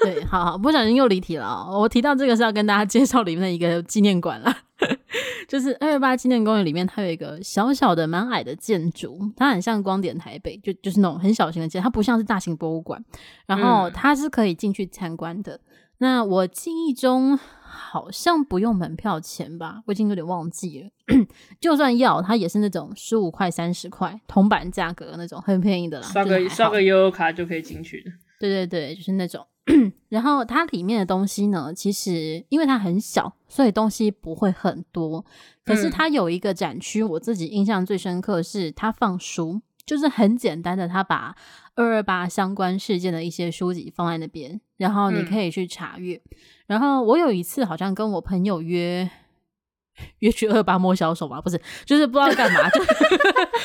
对，好好，不小心又离题了喔。我提到这个是要跟大家介绍里面的一个纪念馆啦，就是二月八纪念公园里面，它有一个小小的蛮矮的建筑，它很像光点台北，就就是那种很小型的建筑，它不像是大型博物馆，然后它是可以进去参观的。那我记忆中。好像不用门票钱吧，我已经有点忘记了。就算要，它也是那种十五块、三十块铜板价格那种，很便宜的啦。刷个刷个悠悠卡就可以进去的。对对对，就是那种。然后它里面的东西呢，其实因为它很小，所以东西不会很多。可是它有一个展区，我自己印象最深刻是它放书，就是很简单的，它把二二八相关事件的一些书籍放在那边，然后你可以去查阅。嗯然后我有一次好像跟我朋友约约去二八摸小手吧，不是，就是不知道干嘛，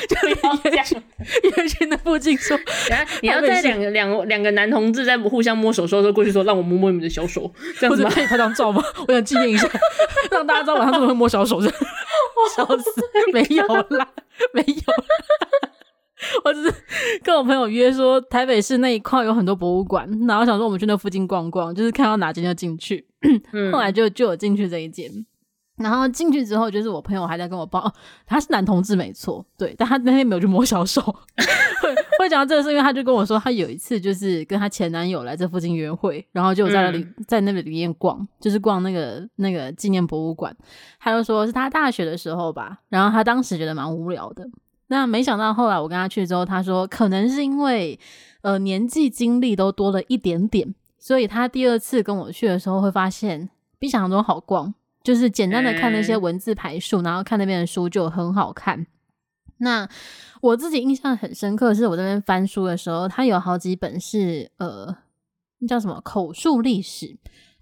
就 就约去约去那附近说，你要在两个两两个男同志在互相摸手的时候过去说，让我摸摸你们的小手，这样子可以拍张照吗？我想纪念一下，让大家知道晚上怎么会摸小手，这样笑死，没有啦，没有。我只是跟我朋友约说，台北市那一块有很多博物馆，然后想说我们去那附近逛逛，就是看到哪间就进去。嗯、后来就就有进去这一间，然后进去之后，就是我朋友还在跟我报，他是男同志没错，对，但他那天没有去摸小手。会会讲到这个是因为他就跟我说，他有一次就是跟他前男友来这附近约会，然后就在那里、嗯、在那里里面逛，就是逛那个那个纪念博物馆。他就说是他大学的时候吧，然后他当时觉得蛮无聊的。那没想到后来我跟他去之后，他说可能是因为呃年纪经历都多了一点点，所以他第二次跟我去的时候会发现比想象中好逛，就是简单的看那些文字排数，欸、然后看那边的书就很好看。那我自己印象很深刻，是我这边翻书的时候，他有好几本是呃那叫什么口述历史。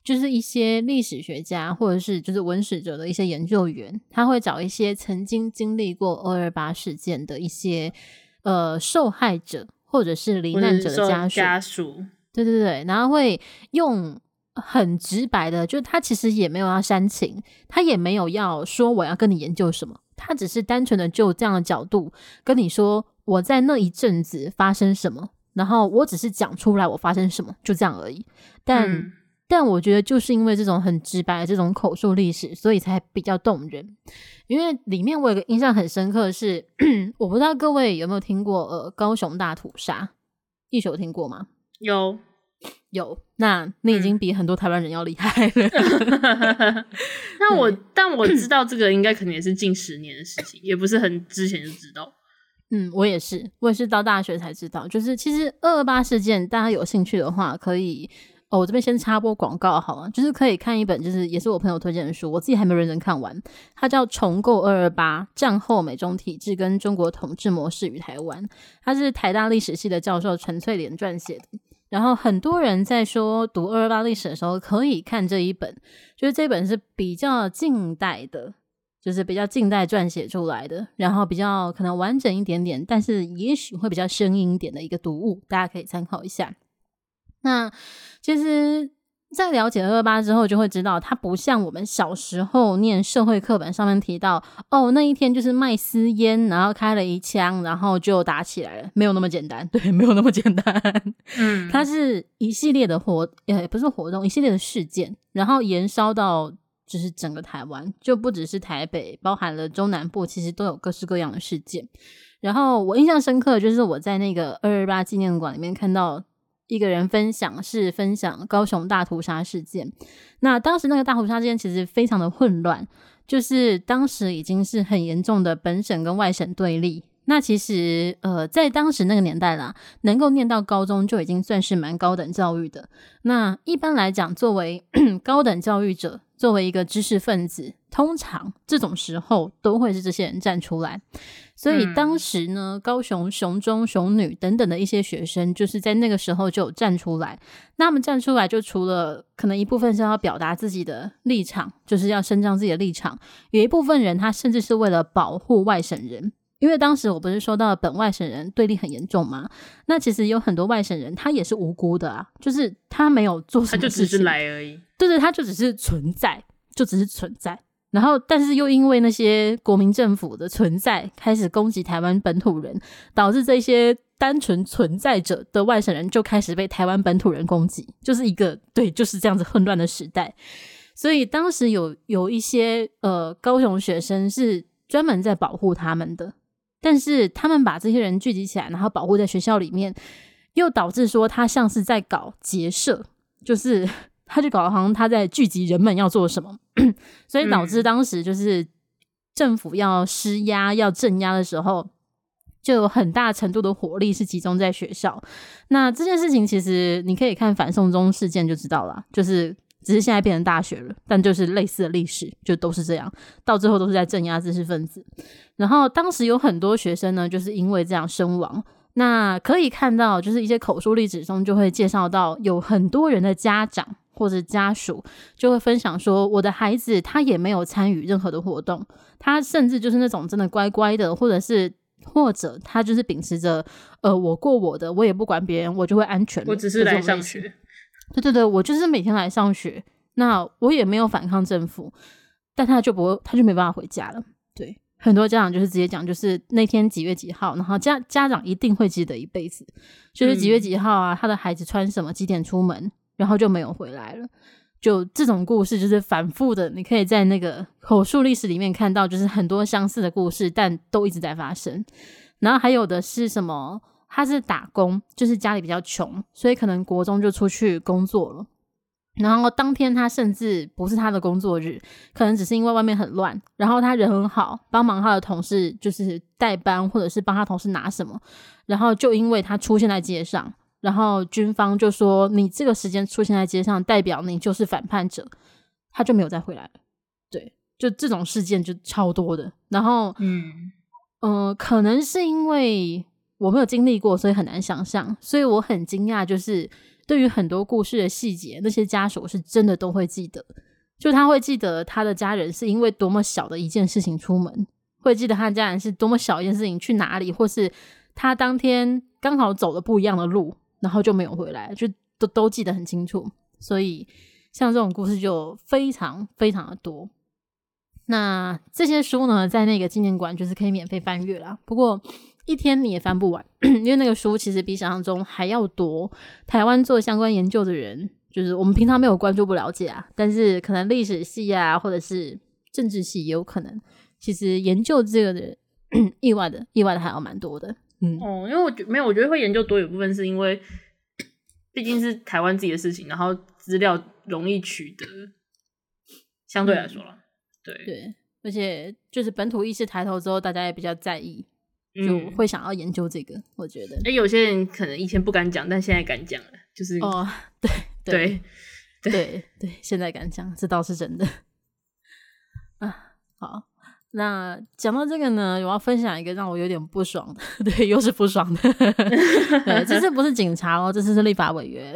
就是一些历史学家或者是就是文史者的一些研究员，他会找一些曾经经历过二二八事件的一些呃受害者或者是罹难者的家属，家属，对对对，然后会用很直白的，就他其实也没有要煽情，他也没有要说我要跟你研究什么，他只是单纯的就这样的角度跟你说我在那一阵子发生什么，然后我只是讲出来我发生什么，就这样而已，但。嗯但我觉得就是因为这种很直白的这种口述历史，所以才比较动人。因为里面我有个印象很深刻的是，我不知道各位有没有听过呃高雄大屠杀，一首听过吗？有有，那你已经比很多台湾人要厉害了。那我但我知道这个应该可能也是近十年的事情，也不是很之前就知道。嗯，我也是，我也是到大学才知道。就是其实二二八事件，大家有兴趣的话可以。哦，我这边先插播广告好了，就是可以看一本，就是也是我朋友推荐的书，我自己还没认真看完。它叫《重构二二八：战后美中体制跟中国统治模式与台湾》，它是台大历史系的教授陈翠莲撰写的。然后很多人在说读二二八历史的时候可以看这一本，就是这本是比较近代的就是比较近代撰写出来的，然后比较可能完整一点点，但是也许会比较生硬一点的一个读物，大家可以参考一下。那其实，在了解二二八之后，就会知道它不像我们小时候念社会课本上面提到，哦，那一天就是卖私烟，然后开了一枪，然后就打起来了，没有那么简单，对，没有那么简单。嗯，它是一系列的活，呃，不是活动，一系列的事件，然后延烧到。就是整个台湾，就不只是台北，包含了中南部，其实都有各式各样的事件。然后我印象深刻，就是我在那个二二八纪念馆里面看到一个人分享，是分享高雄大屠杀事件。那当时那个大屠杀事件其实非常的混乱，就是当时已经是很严重的本省跟外省对立。那其实，呃，在当时那个年代啦，能够念到高中就已经算是蛮高等教育的。那一般来讲，作为 高等教育者，作为一个知识分子，通常这种时候都会是这些人站出来。所以当时呢，嗯、高雄雄中、雄女等等的一些学生，就是在那个时候就有站出来。那他们站出来，就除了可能一部分是要表达自己的立场，就是要伸张自己的立场，有一部分人他甚至是为了保护外省人。因为当时我不是说到本外省人对立很严重吗？那其实有很多外省人他也是无辜的啊，就是他没有做什么事情，他就只是来而已。对对，他就只是存在，就只是存在。然后，但是又因为那些国民政府的存在，开始攻击台湾本土人，导致这些单纯存在者的外省人就开始被台湾本土人攻击，就是一个对，就是这样子混乱的时代。所以当时有有一些呃高雄学生是专门在保护他们的。但是他们把这些人聚集起来，然后保护在学校里面，又导致说他像是在搞结社，就是 他就搞得好像他在聚集人们要做什么，所以导致当时就是政府要施压、要镇压的时候，就有很大程度的火力是集中在学校。那这件事情其实你可以看反送中事件就知道了，就是。只是现在变成大学了，但就是类似的历史，就都是这样，到最后都是在镇压知识分子。然后当时有很多学生呢，就是因为这样身亡。那可以看到，就是一些口述历史中就会介绍到，有很多人的家长或者家属就会分享说，我的孩子他也没有参与任何的活动，他甚至就是那种真的乖乖的，或者是或者他就是秉持着，呃，我过我的，我也不管别人，我就会安全。我只是来上学。对对对，我就是每天来上学，那我也没有反抗政府，但他就不会，他就没办法回家了。对，很多家长就是直接讲，就是那天几月几号，然后家家长一定会记得一辈子，就是几月几号啊，他的孩子穿什么，几点出门，然后就没有回来了。就这种故事，就是反复的，你可以在那个口述历史里面看到，就是很多相似的故事，但都一直在发生。然后还有的是什么？他是打工，就是家里比较穷，所以可能国中就出去工作了。然后当天他甚至不是他的工作日，可能只是因为外面很乱。然后他人很好，帮忙他的同事就是代班，或者是帮他同事拿什么。然后就因为他出现在街上，然后军方就说，你这个时间出现在街上，代表你就是反叛者，他就没有再回来了。对，就这种事件就超多的。然后，嗯嗯、呃，可能是因为。我没有经历过，所以很难想象。所以我很惊讶，就是对于很多故事的细节，那些家属是真的都会记得。就他会记得他的家人是因为多么小的一件事情出门，会记得他的家人是多么小一件事情去哪里，或是他当天刚好走了不一样的路，然后就没有回来，就都都记得很清楚。所以像这种故事就非常非常的多。那这些书呢，在那个纪念馆就是可以免费翻阅啦。不过。一天你也翻不完，因为那个书其实比想象中还要多。台湾做相关研究的人，就是我们平常没有关注不了解啊，但是可能历史系啊，或者是政治系也有可能。其实研究这个的 意外的意外的还要蛮多的。嗯，哦，因为我觉没有，我觉得会研究多有部分是因为毕竟是台湾自己的事情，然后资料容易取得，相对来说了，对对，而且就是本土意识抬头之后，大家也比较在意。就会想要研究这个，嗯、我觉得。哎、欸，有些人可能以前不敢讲，但现在敢讲了，就是哦，对对对对对，对，现在敢讲，这倒是真的。啊，好，那讲到这个呢，我要分享一个让我有点不爽的，对，又是不爽的。对，这次不是警察哦，这次是立法委员。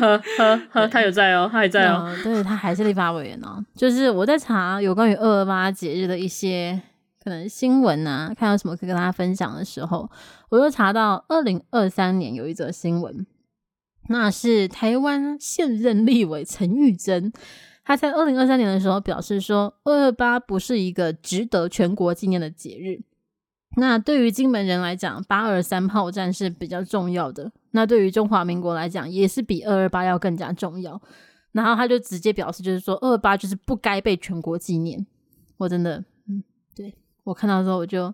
呵呵呵，他有在哦，他还在哦，对，他还是立法委员哦。就是我在查有关于二二八节日的一些可能新闻啊，看到什么可以跟大家分享的时候，我又查到二零二三年有一则新闻，那是台湾现任立委陈玉珍，他在二零二三年的时候表示说，二二八不是一个值得全国纪念的节日。那对于金门人来讲，八二三炮战是比较重要的。那对于中华民国来讲，也是比二二八要更加重要。然后他就直接表示，就是说二二八就是不该被全国纪念。我真的，嗯，对，我看到之后我就，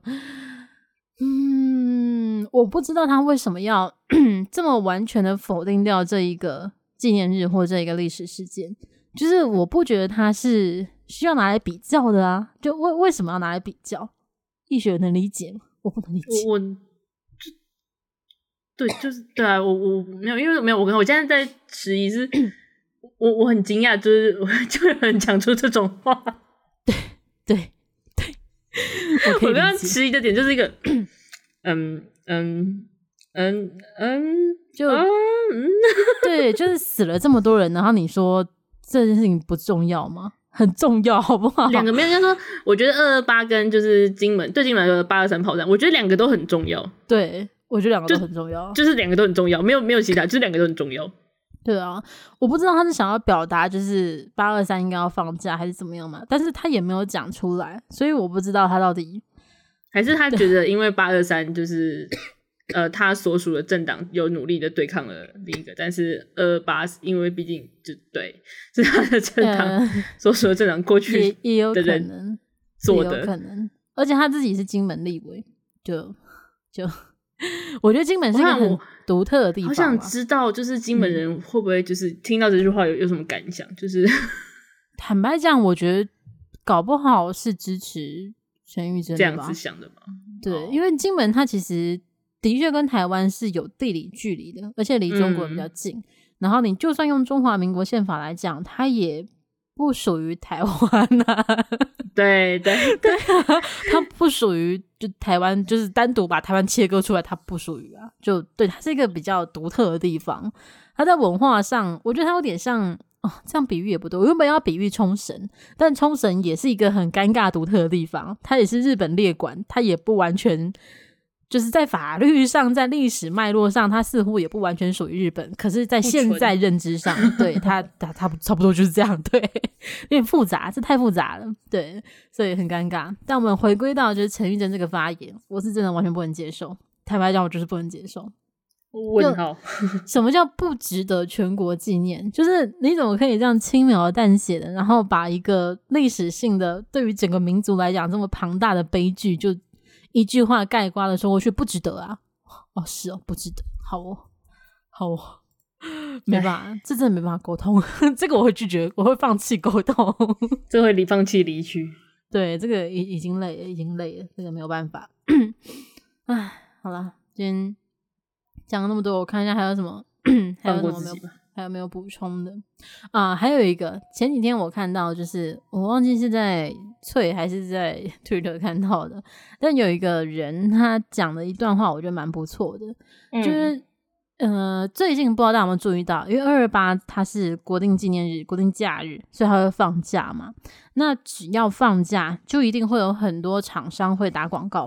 嗯，我不知道他为什么要 这么完全的否定掉这一个纪念日或这一个历史事件。就是我不觉得他是需要拿来比较的啊，就为为什么要拿来比较？易学能理解吗？我不能理解。我，对，就是对啊，我我没有，因为没有，我跟我现在在迟疑是，我我很惊讶，就是我 就有人讲出这种话。对对对，我刚刚迟疑的点就是一个，嗯嗯嗯嗯，就嗯，对，就是死了这么多人，然后你说这件事情不重要吗？很重要，好不好？两个没有，人家说，我觉得二二八跟就是金门对金门来说的八二三炮战，我觉得两个都很重要。对，我觉得两个都很重要，就，就是两个都很重要，没有没有其他，就是两个都很重要。对啊，我不知道他是想要表达就是八二三应该要放假还是怎么样嘛，但是他也没有讲出来，所以我不知道他到底还是他觉得因为八二三就是。呃，他所属的政党有努力的对抗了另一个，但是二二八因为毕竟就对是他的政党所属的政党过去也也有可能做的，可能，而且他自己是金门立委，就就我觉得金门是一个很独特的地方。我想知道，就是金门人会不会就是听到这句话有有什么感想？嗯、就是 坦白讲，我觉得搞不好是支持陈玉珍这样子想的吧？对，因为金门他其实。的确跟台湾是有地理距离的，而且离中国比较近。嗯、然后你就算用中华民国宪法来讲，它也不属于台湾呐、啊。对 对对，它不属于就台湾，就是单独把台湾切割出来，它不属于啊。就对，它是一个比较独特的地方。它在文化上，我觉得它有点像哦，这样比喻也不对。我原本要比喻冲绳，但冲绳也是一个很尴尬独特的地方。它也是日本列管，它也不完全。就是在法律上，在历史脉络上，它似乎也不完全属于日本。可是，在现在认知上，对它，它差不差不多就是这样。对，有点复杂，这太复杂了。对，所以很尴尬。但我们回归到就是陈玉珍这个发言，我是真的完全不能接受。坦白讲，我就是不能接受。问号，什么叫不值得全国纪念？就是你怎么可以这样轻描淡写的，然后把一个历史性的对于整个民族来讲这么庞大的悲剧就。一句话概括的说过去不值得啊！哦，是哦，不值得。好哦，好哦，没办法，这真的没办法沟通。这个我会拒绝，我会放弃沟通，这会离放弃离去。对，这个已已经累了，已经累了，这个没有办法。唉，好了，今天讲了那么多，我看一下还有什么，还有什么没有？还有没有补充的啊？还有一个，前几天我看到，就是我忘记是在翠还是在 Twitter 看到的，但有一个人他讲了一段话，我觉得蛮不错的，嗯、就是呃，最近不知道大家有没有注意到，因为二二八它是国定纪念日、国定假日，所以它会放假嘛。那只要放假，就一定会有很多厂商会打广告，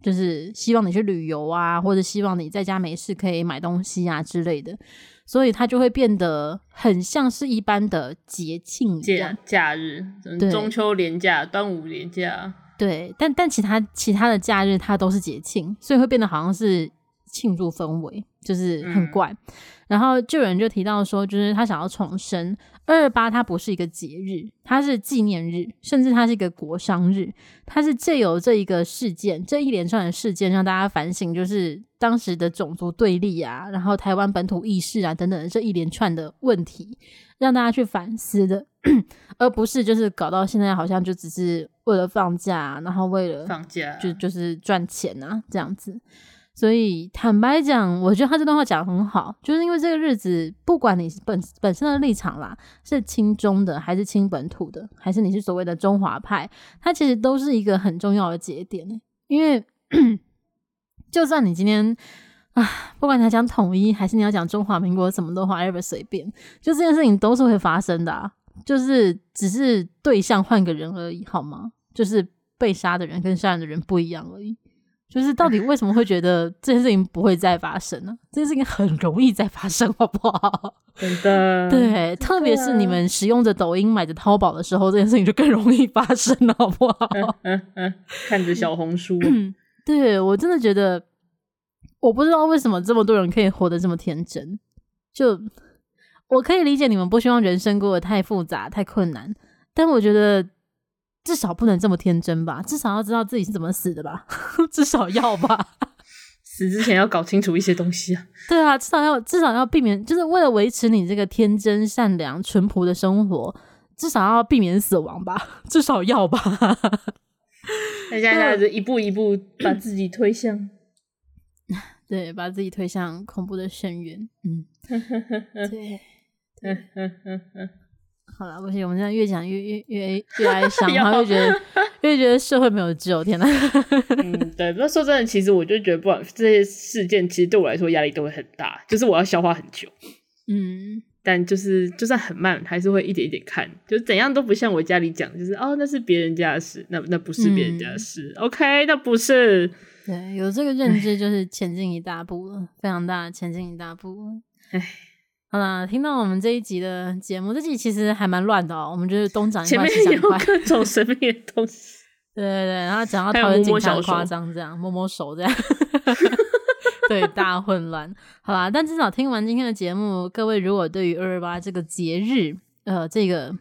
就是希望你去旅游啊，或者希望你在家没事可以买东西啊之类的。所以它就会变得很像是一般的节庆假假日，中秋连假、端午连假，对。但但其他其他的假日它都是节庆，所以会变得好像是庆祝氛围，就是很怪。嗯、然后就有人就提到说，就是他想要重生二二八它不是一个节日，它是纪念日，甚至它是一个国殇日。它是借由这一个事件，这一连串的事件，让大家反省，就是。当时的种族对立啊，然后台湾本土意识啊等等这一连串的问题，让大家去反思的，而不是就是搞到现在好像就只是为了放假，然后为了放假就就是赚钱啊这样子。所以坦白讲，我觉得他这段话讲的很好，就是因为这个日子，不管你本本身的立场啦，是亲中的还是亲本土的，还是你是所谓的中华派，它其实都是一个很重要的节点，因为。就算你今天，啊，不管你讲统一，还是你要讲中华民国，什么都话，ever 随便，就这件事情都是会发生的啊，就是只是对象换个人而已，好吗？就是被杀的人跟杀人的人不一样而已。就是到底为什么会觉得这件事情不会再发生呢？这件事情很容易再发生，好不好？真的，对，特别是你们使用着抖音、买着淘宝的时候，这件事情就更容易发生了，好不好？嗯嗯嗯，看着小红书，对，我真的觉得，我不知道为什么这么多人可以活得这么天真。就我可以理解你们不希望人生过得太复杂、太困难，但我觉得。至少不能这么天真吧，至少要知道自己是怎么死的吧，至少要吧。死之前要搞清楚一些东西啊。对啊，至少要至少要避免，就是为了维持你这个天真、善良、淳朴的生活，至少要避免死亡吧，至少要吧。大家一步一步把自己推向，对，把自己推向恐怖的深渊。嗯，对，对。好了，不行，我们现在越讲越越越越 哀伤，然后越觉得 越觉得社会没有救，天哪！嗯，对。不过说真的，其实我就觉得，不管这些事件，其实对我来说压力都会很大，就是我要消化很久。嗯，但就是就算很慢，还是会一点一点看，就怎样都不像我家里讲，就是哦，那是别人家的事，那那不是别人家的事。嗯、OK，那不是。对，有这个认知就是前进一大步了，非常大，前进一大步。唉。好啦，听到我们这一集的节目，这集其实还蛮乱的哦。我们就是东讲一块，前面有各种神秘的东西，对对对，然后讲到桃园警察夸张这样，摸摸手这样，对，大混乱。好啦，但至少听完今天的节目，各位如果对于二二八这个节日，呃，这个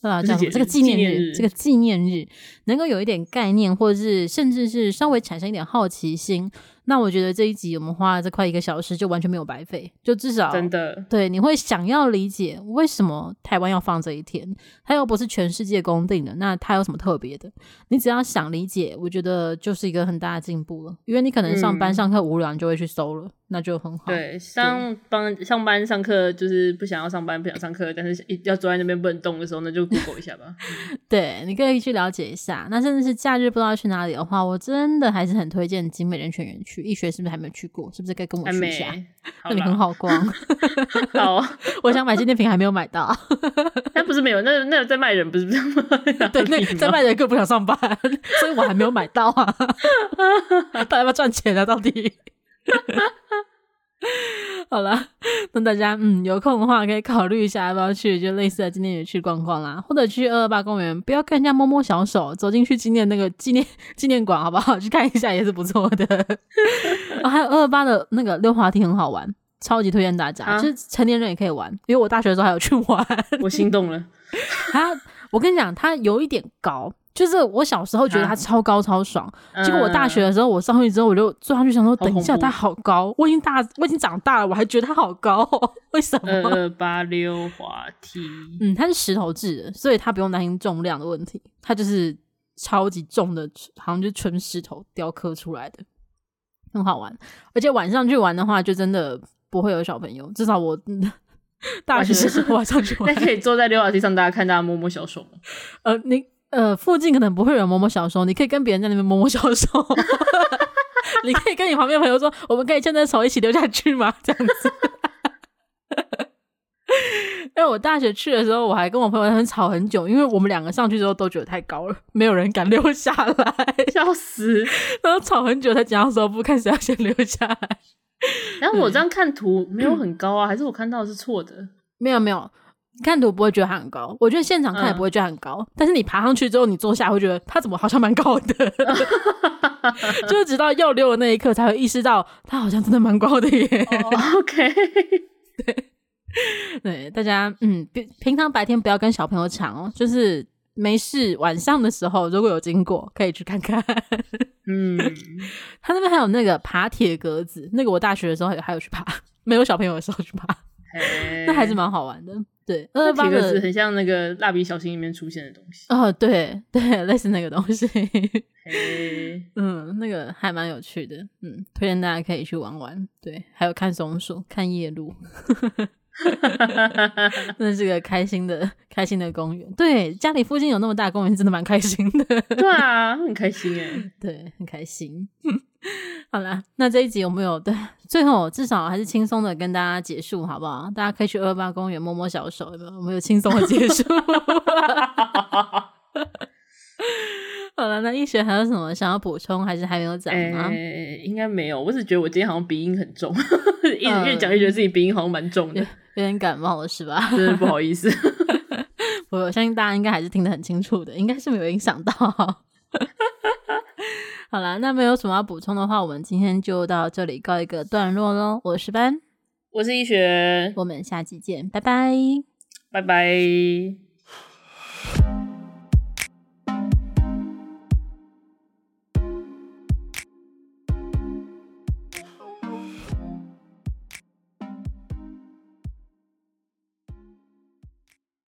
啊叫什么？这个纪念日，这个纪念日，能够有一点概念，或者是甚至是稍微产生一点好奇心。那我觉得这一集我们花了这快一个小时，就完全没有白费，就至少真的对，你会想要理解为什么台湾要放这一天，它又不是全世界公定的，那它有什么特别的？你只要想理解，我觉得就是一个很大的进步了，因为你可能上班上课无聊，你就会去搜了。嗯那就很好。对，上班上班上课就是不想要上班，不想上课，但是要坐在那边不能动的时候，那就 Google 一下吧。对，你可以去了解一下。那甚至是假日不知道去哪里的话，我真的还是很推荐景美人权园区。易学是不是还没有去过？是不是该跟我去一下？那里很好逛。好，我想买纪念品还没有买到。那不是没有，那那在卖人不是吗？对，那在卖人更不想上班，所以我还没有买到啊。大家要不要赚钱啊？到底？好了，那大家嗯有空的话可以考虑一下要不要去，就类似的今天也去逛逛啦，或者去二二八公园，不要跟人家摸摸小手，走进去纪念那个纪念 纪念馆，好不好？去看一下也是不错的。啊、还有二二八的那个溜滑梯很好玩，超级推荐大家，啊、就是成年人也可以玩，因为我大学的时候还有去玩，我心动了。他，我跟你讲，他有一点高。就是我小时候觉得它超高超爽，啊、结果我大学的时候我上去之后我就坐上去想说，等一下它好高，我已经大我已经长大了，我还觉得它好高，为什么？二二八溜滑梯，嗯，它是石头制的，所以它不用担心重量的问题，它就是超级重的，好像就纯石头雕刻出来的，很好玩。而且晚上去玩的话，就真的不会有小朋友，至少我 大学的时候晚上去玩，那可以坐在溜滑梯上，大家看大家摸摸小手吗？呃，你。呃，附近可能不会有人摸摸小手，你可以跟别人在那边摸摸小手。你可以跟你旁边朋友说，我们可以牵着手一起溜下去吗？这样子。因为我大学去的时候，我还跟我朋友很吵很久，因为我们两个上去之后都觉得太高了，没有人敢溜下来，笑死。然后吵很久才讲到说不看谁要先溜下来。然后我这样看图没有很高啊，还是我看到的是错的？没有没有。看图不会觉得它很高，我觉得现场看也不会觉得很高，嗯、但是你爬上去之后，你坐下会觉得它怎么好像蛮高的，就是直到要溜的那一刻才会意识到它好像真的蛮高的耶。Oh, OK，对对，大家嗯，平平常白天不要跟小朋友抢哦，就是没事晚上的时候如果有经过可以去看看。嗯，他那边还有那个爬铁格子，那个我大学的时候还有去爬，没有小朋友的时候去爬。那还是蛮好玩的，对。二二八的很像那个蜡笔小新里面出现的东西哦，对对，类似那个东西。嗯，那个还蛮有趣的，嗯，推荐大家可以去玩玩。对，还有看松鼠、看夜鹭，那是个开心的、开心的公园。对，家里附近有那么大公园，真的蛮开心的。对啊，很开心哎，对，很开心。好啦，那这一集有没有对？最后至少还是轻松的跟大家结束，好不好？大家可以去二八公园摸摸小手，有没有？我们有轻松的结束？好了，那医学还有什么想要补充，还是还没有讲吗？欸、应该没有，我只觉得我今天好像鼻音很重，一直越讲越觉得自己鼻音好像蛮重的，有点感冒了是吧？真的不好意思。我相信大家应该还是听得很清楚的，应该是没有影响到。好啦，那没有什么要补充的话，我们今天就到这里告一个段落喽。我是班，我是医学，我们下期见，拜拜，拜拜。